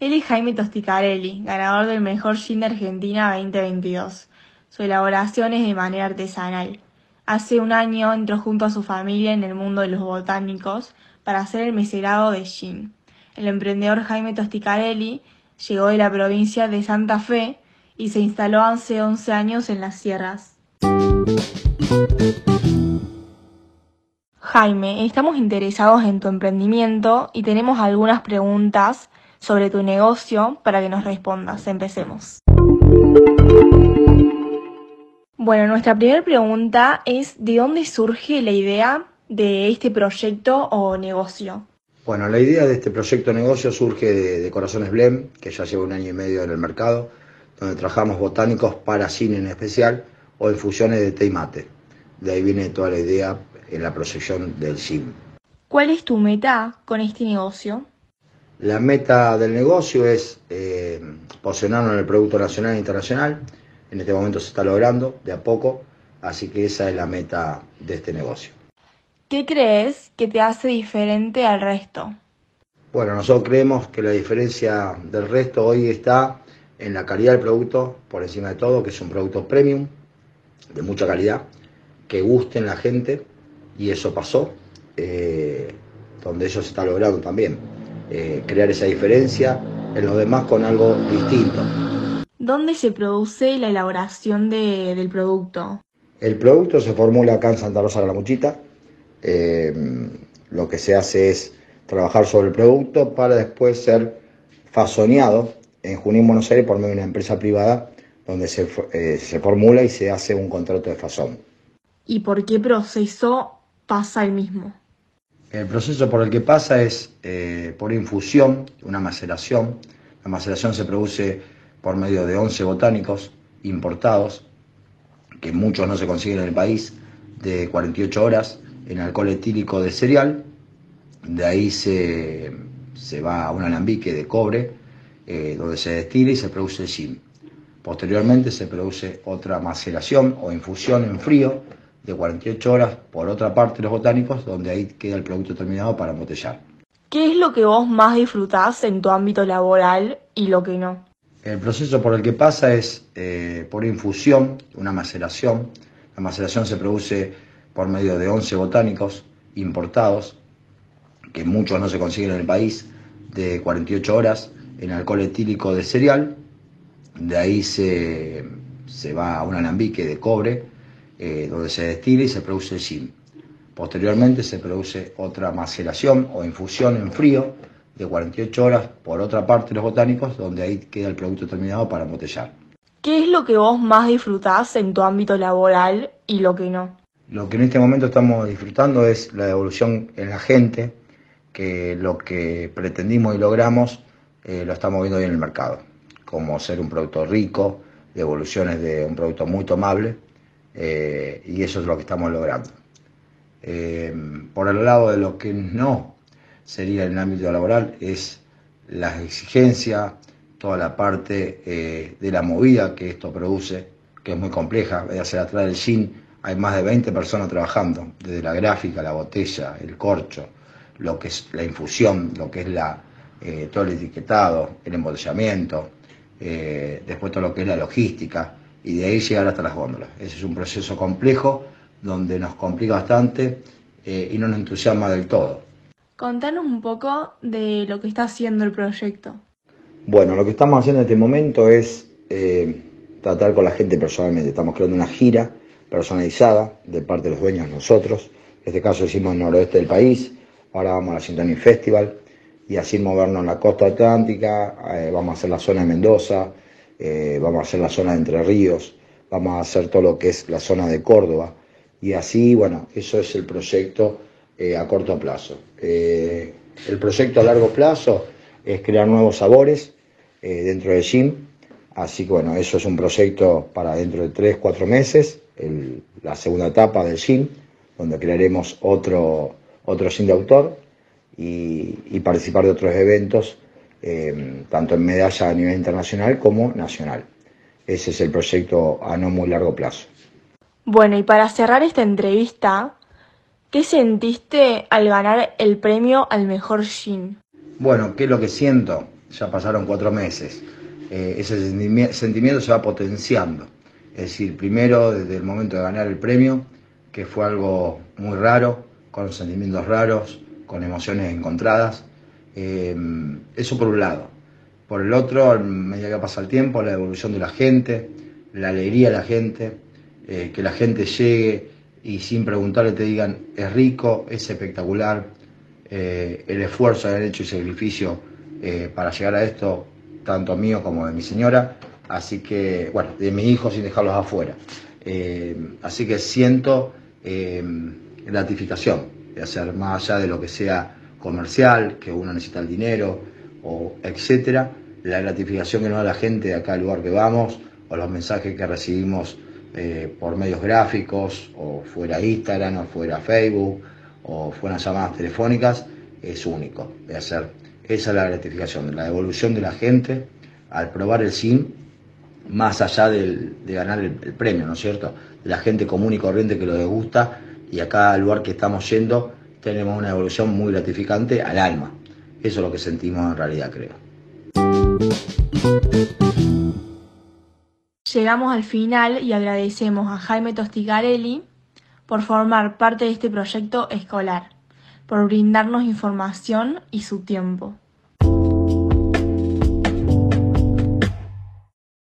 Él es Jaime Tosticarelli, ganador del mejor gin de Argentina 2022. Su elaboración es de manera artesanal. Hace un año entró junto a su familia en el mundo de los botánicos para hacer el meserado de gin. El emprendedor Jaime Tosticarelli llegó de la provincia de Santa Fe y se instaló hace 11 años en las sierras. Jaime, estamos interesados en tu emprendimiento y tenemos algunas preguntas sobre tu negocio para que nos respondas. Empecemos. Bueno, nuestra primera pregunta es ¿de dónde surge la idea de este proyecto o negocio? Bueno, la idea de este proyecto negocio surge de, Corazones Blem, que ya lleva un año y medio en el mercado, donde trabajamos botánicos para cine en especial o infusiones de té y mate. De ahí viene toda la idea en la proyección del gym. ¿Cuál es tu meta con este negocio? La meta del negocio es eh, posicionarnos en el producto nacional e internacional. En este momento se está logrando de a poco, así que esa es la meta de este negocio. ¿Qué crees que te hace diferente al resto? Bueno, nosotros creemos que la diferencia del resto hoy está en la calidad del producto, por encima de todo, que es un producto premium, de mucha calidad, que guste en la gente, y eso pasó, eh, donde eso se está logrando también. Eh, crear esa diferencia en los demás con algo distinto. ¿Dónde se produce la elaboración del producto? El producto se formula acá en Santa Rosa de la Muchita. Eh, lo que se hace es trabajar sobre el producto para después ser fasoneado en Junín, Buenos Aires, por medio de una empresa privada donde se, eh, se formula y se hace un contrato de fasón. ¿Y por qué proceso pasa el mismo? El proceso por el que pasa es eh, por infusión, una maceración. La maceración se produce por medio de 11 botánicos importados, que muchos no se consiguen en el país, de 48 horas en alcohol etílico de cereal. De ahí se, va a un alambique de cobre, eh, donde se destila y se produce el gin. Posteriormente se produce otra maceración o infusión en frío, de 48 horas por otra parte los botánicos, donde ahí queda el producto terminado para embotellar. ¿Qué es lo que vos más disfrutás en tu ámbito laboral y lo que no? El proceso por el que pasa es eh, por infusión, una maceración. La maceración se produce por medio de 11 botánicos importados, que muchos no se consiguen en el país, de 48 horas en alcohol etílico de cereal. De ahí se, se va a un alambique de cobre eh, donde se destila y se produce el gin. Posteriormente se produce otra maceración o infusión en frío de 48 horas por otra parte los botánicos, donde ahí queda el producto terminado para embotellar. ¿Qué es lo que vos más disfrutás en tu ámbito laboral y lo que no? Lo que en este momento estamos disfrutando es la evolución en la gente, que lo que pretendimos y logramos eh, lo estamos viendo hoy en el mercado, como ser un producto rico, de evoluciones de un producto muy tomable eh, y eso es lo que estamos logrando. Eh, por el lado de lo que no sería en el ámbito laboral es la exigencia, toda la parte eh, de la movida que esto produce, que es muy compleja. Hacia atrás del gin hay más de 20 personas trabajando, desde la gráfica, la botella, el corcho, lo que es la infusión, lo que es la, todo el etiquetado, el embotellamiento, después todo lo que es la logística y de ahí llegar hasta las góndolas. Ese es un proceso complejo donde nos complica bastante eh, y no nos entusiasma del todo. Contanos un poco de lo que está haciendo el proyecto. Bueno, lo que estamos haciendo en este momento es eh, tratar con la gente personalmente. Estamos creando una gira personalizada de parte de los dueños nosotros. En este caso hicimos el noroeste del país, ahora vamos a la Symphony Festival y así movernos en la costa atlántica, eh, vamos a hacer la zona de Mendoza, eh, vamos a hacer la zona de Entre Ríos, vamos a hacer todo lo que es la zona de Córdoba. Y así, bueno, eso es el proyecto eh, a corto plazo. Eh, el proyecto a largo plazo es crear nuevos sabores dentro del gym. Así que bueno, eso es un proyecto para dentro de 3, 4 meses, la segunda etapa del gym, donde crearemos otro, otro de autor y participar de otros eventos eh, tanto en medalla a nivel internacional como nacional. Ese es el proyecto a no muy largo plazo. Bueno, y para cerrar esta entrevista, ¿qué sentiste al ganar el premio al mejor gin? Bueno, ¿qué es lo que siento? ya pasaron cuatro meses. Eh, ese sentimiento se va potenciando. Es decir, primero desde el momento de ganar el premio, que fue algo muy raro, con sentimientos raros, con emociones encontradas. Eh, eso por un lado. Por el otro, a medida que pasa el tiempo, la evolución de la gente, la alegría de la gente, eh, que la gente llegue y sin preguntarle te digan es rico, es espectacular, eh, el esfuerzo, el hecho y sacrificio eh, para llegar a esto, tanto mío como de mi señora, así que, bueno, de mis hijos sin dejarlos afuera. así que siento gratificación de hacer más allá de lo que sea comercial, que uno necesita el dinero, o etcétera, la gratificación que nos da la gente de acá al lugar que vamos, o los mensajes que recibimos eh, por medios gráficos, o fuera Instagram, o fuera Facebook, o fuera llamadas telefónicas, es único de hacer. Esa es la gratificación, la devolución de la gente al probar el SIM, más allá de ganar el, premio, ¿no es cierto? La gente común y corriente que lo degusta, y acá al lugar que estamos yendo tenemos una evolución muy gratificante al alma. Eso es lo que sentimos en realidad, creo. Llegamos al final y agradecemos a Jaime Tostigarelli por formar parte de este proyecto escolar, por brindarnos información y su tiempo.